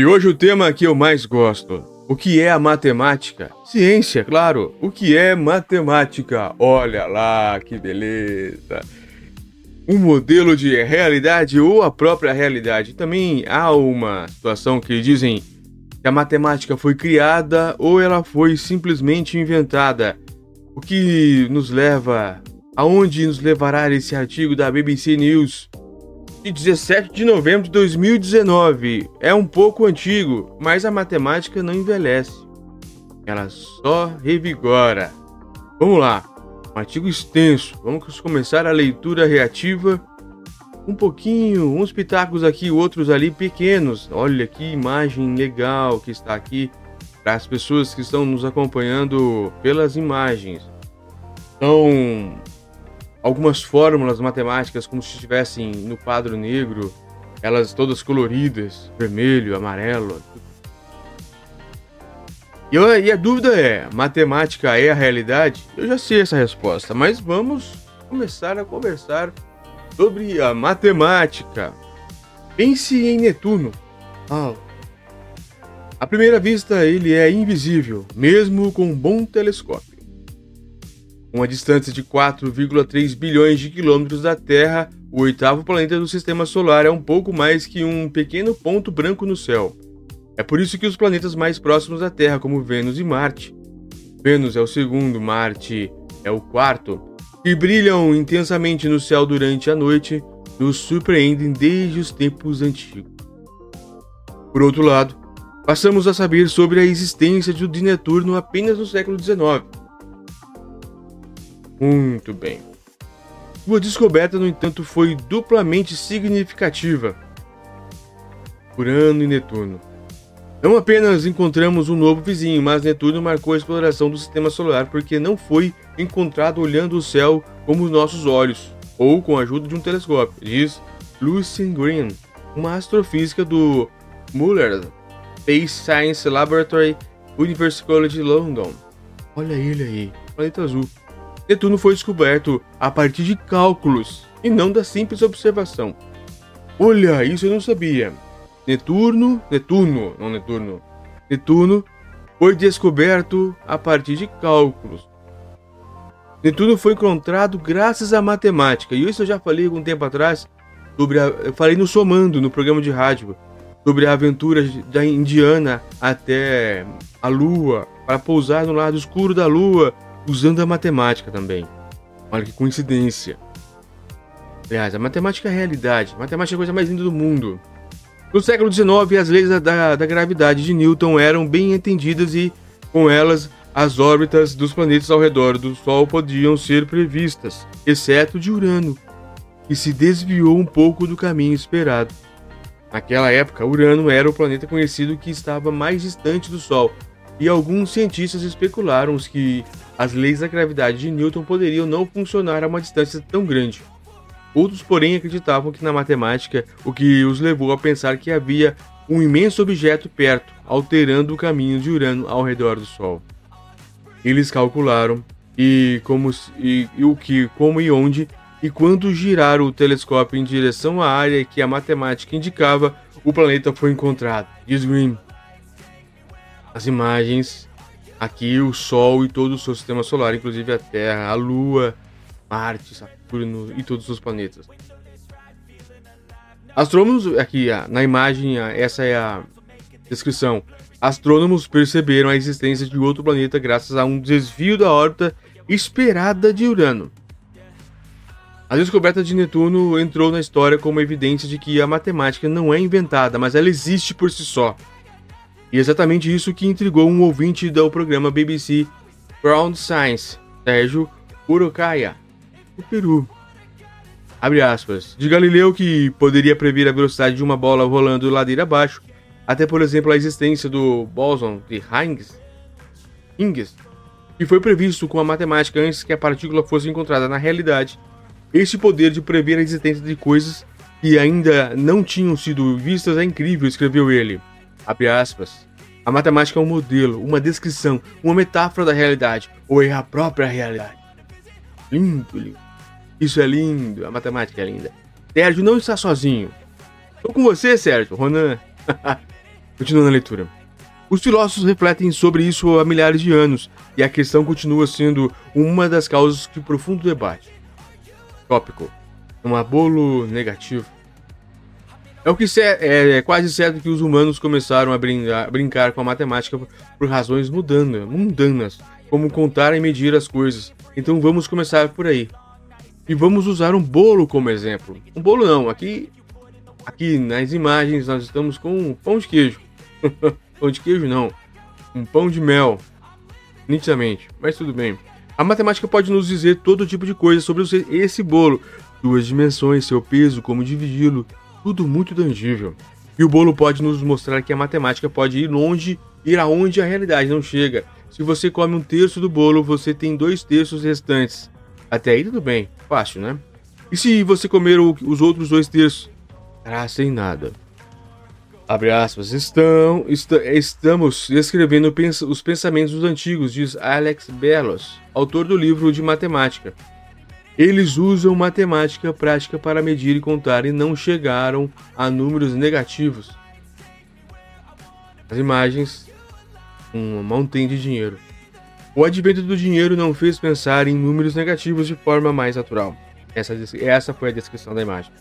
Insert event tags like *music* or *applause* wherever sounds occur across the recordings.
E hoje o tema que eu mais gosto. O que é a matemática? Ciência, claro. O que é matemática? Olha lá, que beleza. Um modelo de realidade ou a própria realidade. Também há uma situação que dizem que a matemática foi criada ou ela foi simplesmente inventada. O que nos leva aonde nos levará esse artigo da BBC News de 17 de novembro de 2019. É um pouco antigo, mas a matemática não envelhece. Ela só revigora. Vamos lá. Um artigo extenso. Vamos começar a leitura reativa. Um pouquinho, uns pitacos aqui, outros ali pequenos. Olha que imagem legal que está aqui para as pessoas que estão nos acompanhando pelas imagens. Então, algumas fórmulas matemáticas como se estivessem no quadro negro, elas todas coloridas, vermelho, amarelo. E, eu, e a dúvida é: matemática é a realidade? Eu já sei essa resposta, mas vamos começar a conversar sobre a matemática. Pense em Netuno. Ah, à primeira vista, ele é invisível, mesmo com um bom telescópio. Com a distância de 4,3 bilhões de quilômetros da Terra, o oitavo planeta do Sistema Solar é um pouco mais que um pequeno ponto branco no céu. É por isso que os planetas mais próximos da Terra, como Vênus e Marte, Vênus é o segundo, Marte é o quarto, que brilham intensamente no céu durante a noite, nos surpreendem desde os tempos antigos. Por outro lado, passamos a saber sobre a existência de Netuno apenas no século XIX muito bem. Sua descoberta, no entanto, foi duplamente significativa. Urano e Netuno. Não apenas encontramos um novo vizinho, mas Netuno marcou a exploração do sistema solar porque não foi encontrado olhando o céu como os nossos olhos, ou com a ajuda de um telescópio, diz Lucien Green, uma astrofísica do Muller Space Science Laboratory, University College London. Olha ele aí, planeta azul. Netuno foi descoberto a partir de cálculos e não da simples observação. Olha, isso eu não sabia. Netuno, Netuno, não Netuno. Netuno foi descoberto a partir de cálculos. Netuno foi encontrado graças à matemática. E isso eu já falei algum tempo atrás sobre a, eu falei no Somando, no programa de rádio, sobre a aventura da Indiana até a Lua, para pousar no lado escuro da Lua usando a matemática também. Olha que coincidência. Aliás, a matemática é a realidade. A matemática é a coisa mais linda do mundo. No século XIX, as leis da, da gravidade de Newton eram bem entendidas e, com elas, as órbitas dos planetas ao redor do Sol podiam ser previstas, exceto de Urano, que se desviou um pouco do caminho esperado. Naquela época, Urano era o planeta conhecido que estava mais distante do Sol, e alguns cientistas especularam que as leis da gravidade de Newton poderiam não funcionar a uma distância tão grande. Outros, porém, acreditavam que na matemática, o que os levou a pensar que havia um imenso objeto perto, alterando o caminho de Urano ao redor do Sol. Eles calcularam e como e, e o que, como e onde e quando giraram o telescópio em direção à área que a matemática indicava, o planeta foi encontrado. Diz Green. As imagens aqui o Sol e todo o seu sistema solar, inclusive a Terra, a Lua, Marte, Saturno e todos os planetas. Astrônomos, aqui na imagem, essa é a descrição. Astrônomos perceberam a existência de outro planeta graças a um desvio da órbita esperada de Urano. A descoberta de Netuno entrou na história como evidência de que a matemática não é inventada, mas ela existe por si só. E exatamente isso que intrigou um ouvinte do programa BBC Ground Science, Sérgio Urokaya, do Peru. Abre aspas. De Galileu que poderia prever a velocidade de uma bola rolando ladeira abaixo, até por exemplo a existência do bóson de Higgs, Higgs, que foi previsto com a matemática antes que a partícula fosse encontrada na realidade. Este poder de prever a existência de coisas que ainda não tinham sido vistas é incrível, escreveu ele. Abre aspas. A matemática é um modelo, uma descrição, uma metáfora da realidade, ou é a própria realidade. Lindo, lindo. Isso é lindo, a matemática é linda. Sérgio não está sozinho. Estou com você, Sérgio, Ronan. *laughs* Continuando a leitura. Os filósofos refletem sobre isso há milhares de anos, e a questão continua sendo uma das causas de profundo debate. Tópico. Um bolo negativo. É o que é, é, quase certo que os humanos começaram a brincar, brincar com a matemática por razões mudando, mundanas, como contar e medir as coisas. Então vamos começar por aí. E vamos usar um bolo como exemplo. Um bolo não, aqui aqui nas imagens nós estamos com um pão de queijo. *laughs* Pão de queijo não. Um pão de mel. Nitidamente. Mas tudo bem. A matemática pode nos dizer todo tipo de coisa sobre esse bolo. Duas dimensões, seu peso, como dividi-lo. Tudo muito tangível. E o bolo pode nos mostrar que a matemática pode ir longe, ir aonde a realidade não chega. Se você come um terço do bolo, você tem dois terços restantes. Até aí tudo bem, fácil, né? E se você comer o, os outros dois terços? Será sem nada. Abre aspas, estão, est estamos escrevendo pens os pensamentos dos antigos, diz Alex Bellos, autor do livro de matemática. Eles usam matemática prática para medir e contar e não chegaram a números negativos. As imagens, um montão de dinheiro. O advento do dinheiro não fez pensar em números negativos de forma mais natural. Essa, essa foi a descrição da imagem.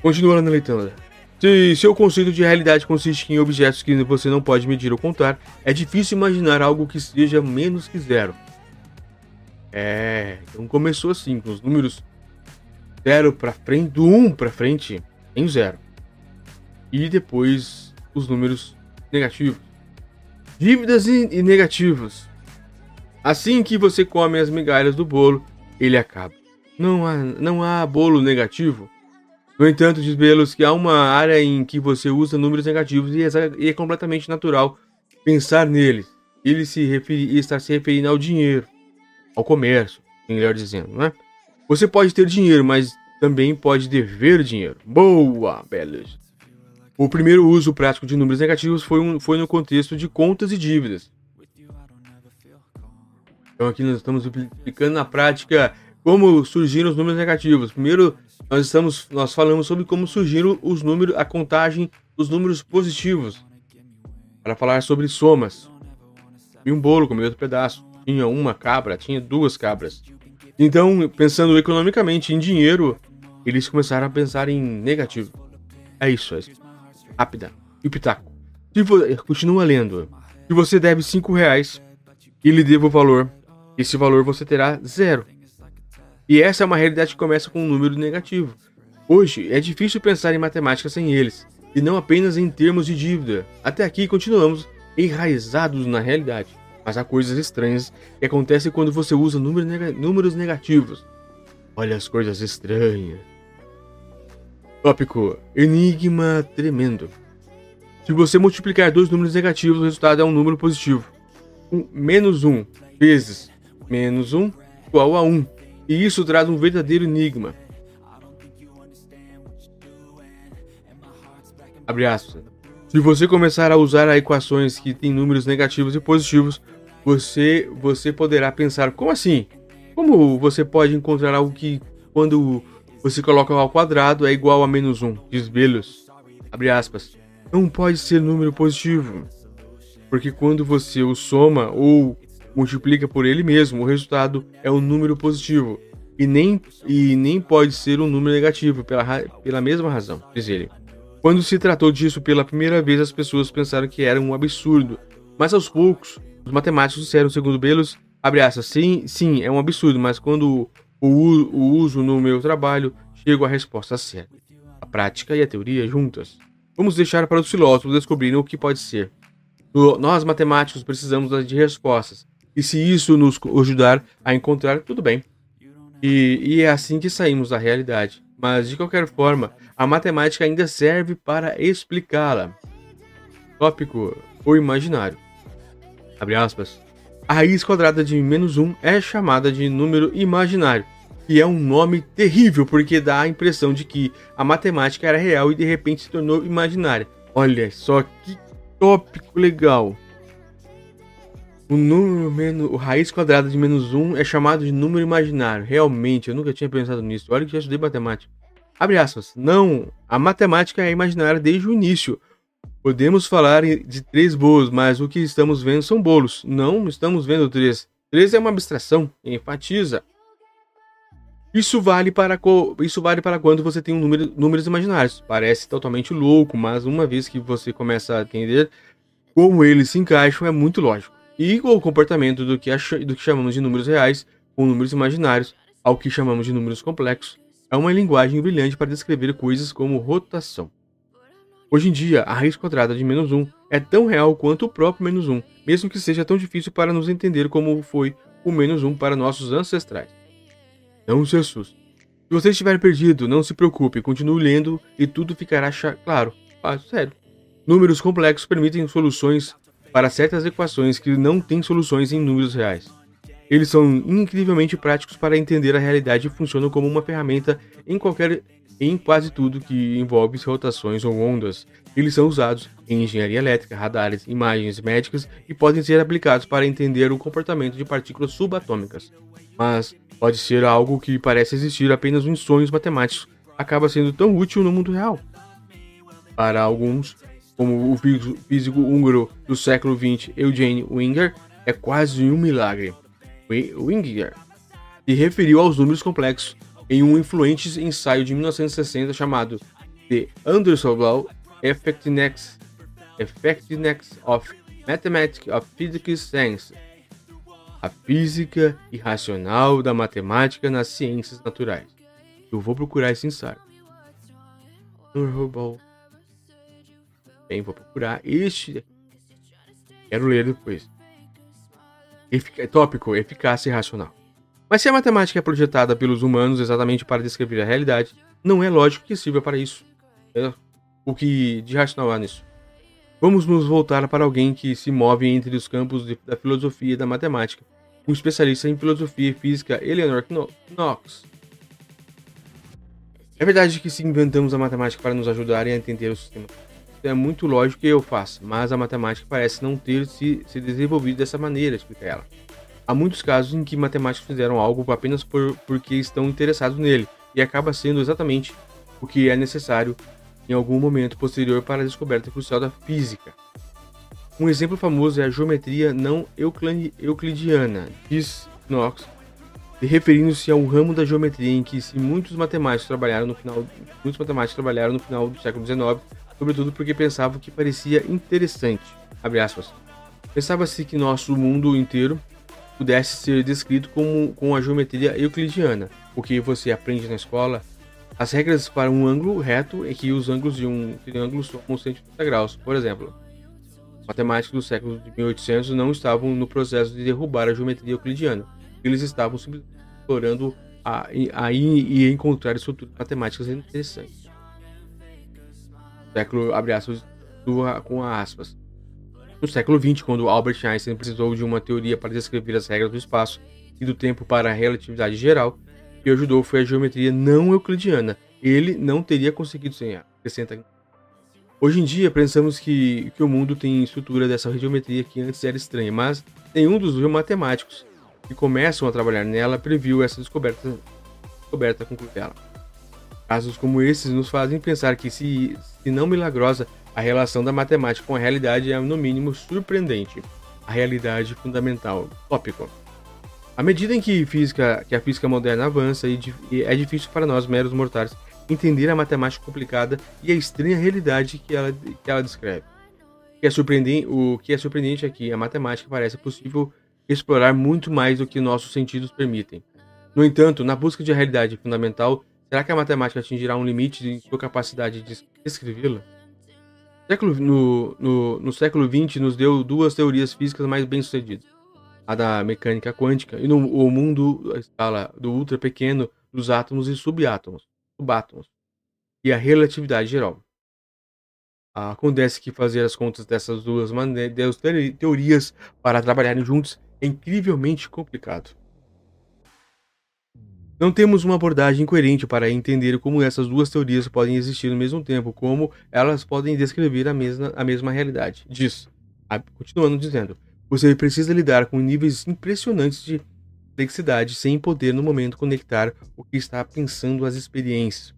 Continuando leitura. Se seu conceito de realidade consiste em objetos que você não pode medir ou contar, é difícil imaginar algo que seja menos que zero. É, então começou assim, com os números zero para frente, do 1 um para frente, em zero. E depois os números negativos. Dívidas e, e negativos. Assim que você come as migalhas do bolo, ele acaba. Não há, não há bolo negativo. No entanto, diz Belos que há uma área em que você usa números negativos e é, e é completamente natural pensar neles. Ele se refere, está se referindo ao dinheiro, ao comércio, melhor dizendo, né? Você pode ter dinheiro, mas também pode dever dinheiro. Boa, Belos. O primeiro uso prático de números negativos foi, um, foi no contexto de contas e dívidas. Então aqui nós estamos explicando na prática como surgiram os números negativos. Primeiro, nós estamos nós falamos sobre como surgiram os números, a contagem dos números positivos. Para falar sobre somas. E um bolo comeu outro pedaço. Tinha uma cabra, tinha duas cabras. Então, pensando economicamente em dinheiro, eles começaram a pensar em negativo. É isso, é isso. Rápida. E pitaco. Se continua lendo. Se você deve 5 reais e lhe devo o valor, esse valor você terá zero. E essa é uma realidade que começa com um número negativo. Hoje, é difícil pensar em matemática sem eles, e não apenas em termos de dívida. Até aqui continuamos enraizados na realidade. Mas há coisas estranhas que acontecem quando você usa números, neg números negativos. Olha as coisas estranhas. Tópico: Enigma tremendo. Se você multiplicar dois números negativos, o resultado é um número positivo. Um, menos 1 vezes menos 1 igual a 1. E isso traz um verdadeiro enigma. Abre aspas. Se você começar a usar equações que têm números negativos e positivos, você, você poderá pensar: como assim? Como você pode encontrar algo que, quando você coloca ao quadrado, é igual a menos 1? Diz Belos. Abre aspas. Não pode ser número positivo. Porque quando você o soma ou multiplica por ele mesmo, o resultado é um número positivo. E nem, e nem pode ser um número negativo, pela, pela mesma razão, diz ele. Quando se tratou disso pela primeira vez, as pessoas pensaram que era um absurdo. Mas aos poucos, os matemáticos disseram, segundo Belos, abre aspas, sim, sim, é um absurdo, mas quando o, o uso no meu trabalho, chego à resposta certa. A prática e a teoria juntas. Vamos deixar para os filósofos descobrirem o que pode ser. Nós, matemáticos, precisamos de respostas. E se isso nos ajudar a encontrar, tudo bem. E, e é assim que saímos da realidade. Mas de qualquer forma, a matemática ainda serve para explicá-la. Tópico: o imaginário. Abre aspas. A raiz quadrada de menos 1 é chamada de número imaginário, e é um nome terrível porque dá a impressão de que a matemática era real e de repente se tornou imaginária. Olha só que tópico legal. O número menos, o raiz quadrada de menos 1 é chamado de número imaginário. Realmente, eu nunca tinha pensado nisso. Olha que já estudei matemática. Abre aspas. Não, a matemática é imaginária desde o início. Podemos falar de três bolos, mas o que estamos vendo são bolos. Não estamos vendo três. Três é uma abstração, enfatiza. Isso vale para, isso vale para quando você tem um número, números imaginários. Parece totalmente louco, mas uma vez que você começa a entender como eles se encaixam, é muito lógico. E o comportamento do que, do que chamamos de números reais com números imaginários ao que chamamos de números complexos é uma linguagem brilhante para descrever coisas como rotação. Hoje em dia, a raiz quadrada de menos 1 é tão real quanto o próprio menos 1, mesmo que seja tão difícil para nos entender como foi o menos 1 para nossos ancestrais. Não se assuste. Se você estiver perdido, não se preocupe, continue lendo e tudo ficará claro. Ah, sério. Números complexos permitem soluções para certas equações que não têm soluções em números reais. Eles são incrivelmente práticos para entender a realidade e funcionam como uma ferramenta em qualquer em quase tudo que envolve rotações ou ondas. Eles são usados em engenharia elétrica, radares, imagens médicas e podem ser aplicados para entender o comportamento de partículas subatômicas. Mas pode ser algo que parece existir apenas em sonhos matemáticos, acaba sendo tão útil no mundo real. Para alguns, como o físico húngaro do século XX Eugene Winger, é quase um milagre. Winger se referiu aos números complexos em um influente ensaio de 1960 chamado The Anderson Law Effectiveness, Effectiveness of Mathematics of Physical Science A física irracional da matemática nas ciências naturais. Eu vou procurar esse ensaio. Bem, vou procurar este. Quero ler depois. Efic tópico: eficácia irracional. Mas se a matemática é projetada pelos humanos exatamente para descrever a realidade, não é lógico que sirva para isso. É o que de racional há nisso? Vamos nos voltar para alguém que se move entre os campos de, da filosofia e da matemática, um especialista em filosofia e física, Eleanor Knox. É verdade que se inventamos a matemática para nos ajudar a entender o sistema, é muito lógico que eu faça, mas a matemática parece não ter se, se desenvolvido dessa maneira, explica ela. Há muitos casos em que matemáticos fizeram algo apenas por, porque estão interessados nele, e acaba sendo exatamente o que é necessário em algum momento posterior para a descoberta crucial da física. Um exemplo famoso é a geometria não euclidiana, diz Knox, referindo-se ao ramo da geometria em que se muitos matemáticos trabalharam no final, muitos matemáticos trabalharam no final do século XIX, sobretudo porque pensavam que parecia interessante. Pensava-se que nosso mundo inteiro pudesse ser descrito como, com a geometria euclidiana, o que você aprende na escola. As regras para um ângulo reto é que os ângulos de um triângulo são 180 graus. Por exemplo, matemáticos do século de 1800 não estavam no processo de derrubar a geometria euclidiana. Eles estavam explorando a, a, e encontrar estruturas matemáticas interessantes. Século, abre aspas, com aspas. No século XX, quando Albert Einstein precisou de uma teoria para descrever as regras do espaço e do tempo para a relatividade geral, o que ajudou foi a geometria não euclidiana. Ele não teria conseguido sem. Acrescenta. Hoje em dia, pensamos que, que o mundo tem estrutura dessa geometria que antes era estranha, mas nenhum dos matemáticos que começam a trabalhar nela previu essa descoberta, descoberta conclui ela. Casos como esses nos fazem pensar que, se, se não milagrosa, a relação da matemática com a realidade é, no mínimo, surpreendente. A realidade fundamental. Tópico. À medida em que, física, que a física moderna avança, é difícil para nós, meros mortais, entender a matemática complicada e a estranha realidade que ela, que ela descreve. O que, é surpreendente, o que é surpreendente é que a matemática parece possível explorar muito mais do que nossos sentidos permitem. No entanto, na busca de realidade fundamental, será que a matemática atingirá um limite de sua capacidade de descrevê-la? Século, no, no, no século XX nos deu duas teorias físicas mais bem-sucedidas. A da mecânica quântica e no o mundo a escala do ultra pequeno dos átomos e subátomos, subátomos e a relatividade geral. Acontece que fazer as contas dessas duas maneiras, teorias para trabalharem juntos é incrivelmente complicado. Não temos uma abordagem coerente para entender como essas duas teorias podem existir ao mesmo tempo, como elas podem descrever a mesma, a mesma realidade. Diz, continuando dizendo, você precisa lidar com níveis impressionantes de complexidade sem poder no momento conectar o que está pensando às experiências.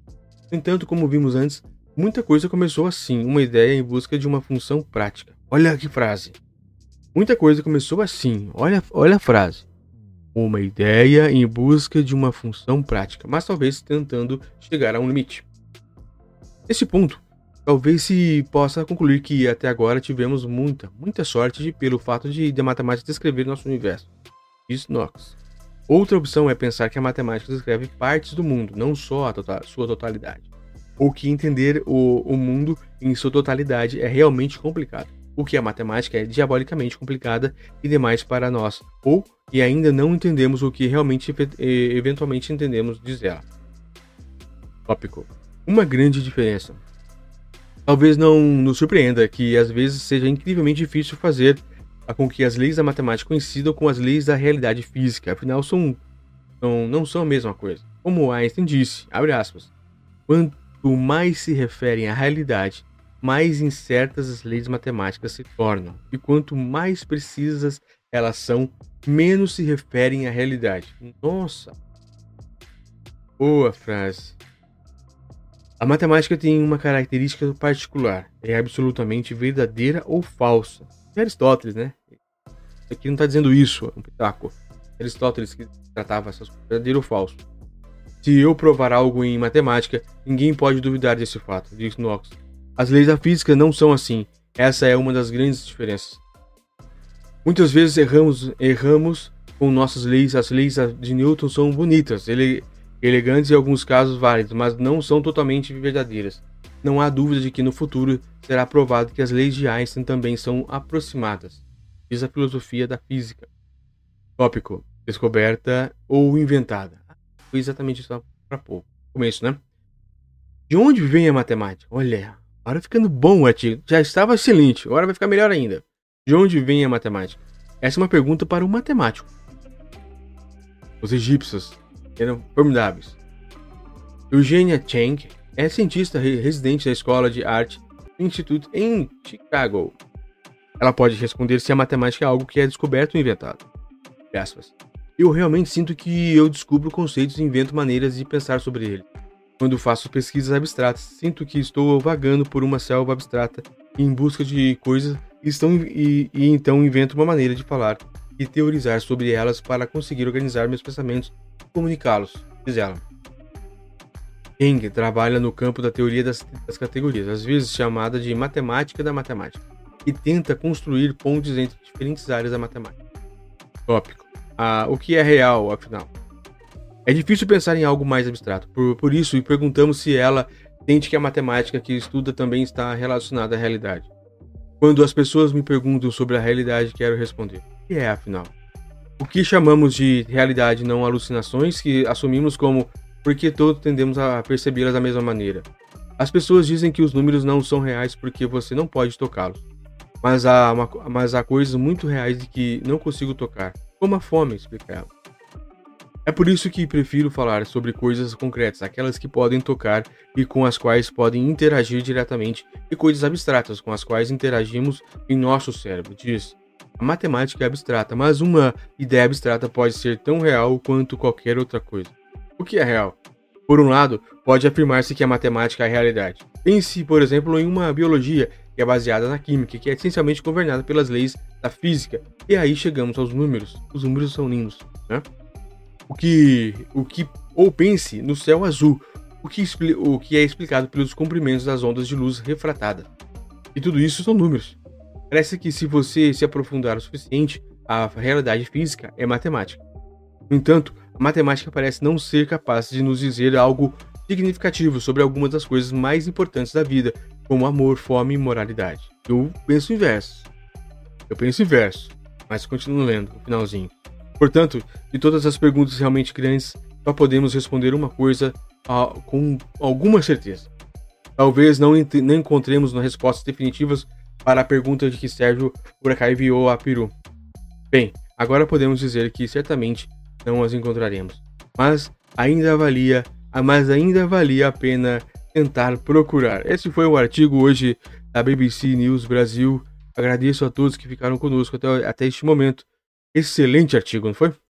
No entanto, como vimos antes, Muita coisa começou assim, uma ideia em busca de uma função prática. Olha que frase. Muita coisa começou assim, olha, olha a frase. Uma ideia em busca de uma função prática, mas talvez tentando chegar a um limite. Nesse ponto, talvez se possa concluir que até agora tivemos muita, muita sorte de, pelo fato de, de a matemática descrever nosso universo. Diz Knox. Outra opção é pensar que a matemática descreve partes do mundo, não só a total, sua totalidade. Ou que entender o, o mundo em sua totalidade é realmente complicado. O que a matemática é diabolicamente complicada e demais para nós, ou e ainda não entendemos o que realmente eventualmente entendemos, diz ela. Tópico. Uma grande diferença. Talvez não nos surpreenda que às vezes seja incrivelmente difícil fazer com que as leis da matemática coincidam com as leis da realidade física, afinal são, não, não são a mesma coisa. Como Einstein disse, abre aspas, quanto mais se referem à realidade, mais incertas as leis matemáticas se tornam, e quanto mais precisas elas são, menos se referem à realidade. Nossa! Boa frase. A matemática tem uma característica particular, é absolutamente verdadeira ou falsa. É Aristóteles, né? Aqui não está dizendo isso, é um pitaco. Aristóteles que tratava essas coisas, verdadeiro ou falso. Se eu provar algo em matemática, ninguém pode duvidar desse fato, diz Knox. As leis da física não são assim. Essa é uma das grandes diferenças. Muitas vezes erramos, erramos com nossas leis. As leis de Newton são bonitas, ele, elegantes e em alguns casos válidas, mas não são totalmente verdadeiras. Não há dúvida de que no futuro será provado que as leis de Einstein também são aproximadas diz a filosofia da física. Tópico: descoberta ou inventada. Foi exatamente isso para pouco. Começo, né? De onde vem a matemática? Olha, agora ficando bom o artigo. Já estava excelente, agora vai ficar melhor ainda. De onde vem a matemática? Essa é uma pergunta para um matemático. Os egípcios eram formidáveis. Eugenia Cheng é cientista residente da Escola de Arte Institute em Chicago, ela pode responder se a matemática é algo que é descoberto ou inventado. Eu realmente sinto que eu descubro conceitos e invento maneiras de pensar sobre ele. Quando faço pesquisas abstratas, sinto que estou vagando por uma selva abstrata em busca de coisas estão, e, e então invento uma maneira de falar e teorizar sobre elas para conseguir organizar meus pensamentos e comunicá-los, diz ela. Eng trabalha no campo da teoria das, das categorias, às vezes chamada de matemática da matemática e tenta construir pontes entre diferentes áreas da matemática. Tópico. Ah, o que é real, afinal? É difícil pensar em algo mais abstrato, por, por isso e perguntamos se ela sente que a matemática que estuda também está relacionada à realidade. Quando as pessoas me perguntam sobre a realidade, quero responder: o que é, afinal? O que chamamos de realidade não alucinações que assumimos como porque todos tendemos a percebê-las da mesma maneira. As pessoas dizem que os números não são reais porque você não pode tocá-los mas há, uma, mas há coisas muito reais de que não consigo tocar, como a fome, explica ela. É por isso que prefiro falar sobre coisas concretas, aquelas que podem tocar e com as quais podem interagir diretamente, e coisas abstratas com as quais interagimos em nosso cérebro. Diz: a matemática é abstrata, mas uma ideia abstrata pode ser tão real quanto qualquer outra coisa. O que é real? Por um lado, pode afirmar-se que a matemática é a realidade. Pense, por exemplo, em uma biologia que é baseada na química, que é essencialmente governada pelas leis da física. E aí chegamos aos números. Os números são lindos, né? O que, o que ou pense no céu azul, o que, o que é explicado pelos comprimentos das ondas de luz refratada. E tudo isso são números. Parece que se você se aprofundar o suficiente, a realidade física é matemática. No entanto, a matemática parece não ser capaz de nos dizer algo significativo sobre algumas das coisas mais importantes da vida, como amor, fome e moralidade. Eu penso inverso. Eu penso inverso, mas continuo lendo o finalzinho. Portanto, de todas as perguntas realmente grandes, só podemos responder uma coisa uh, com alguma certeza. Talvez não, não encontremos respostas definitivas para a pergunta de que Sérgio Buracai enviou a Peru. Bem, agora podemos dizer que certamente não as encontraremos, mas ainda valia, mas ainda valia a pena tentar procurar. Esse foi o artigo hoje da BBC News Brasil. Agradeço a todos que ficaram conosco até, até este momento. Excelente artigo, não foi?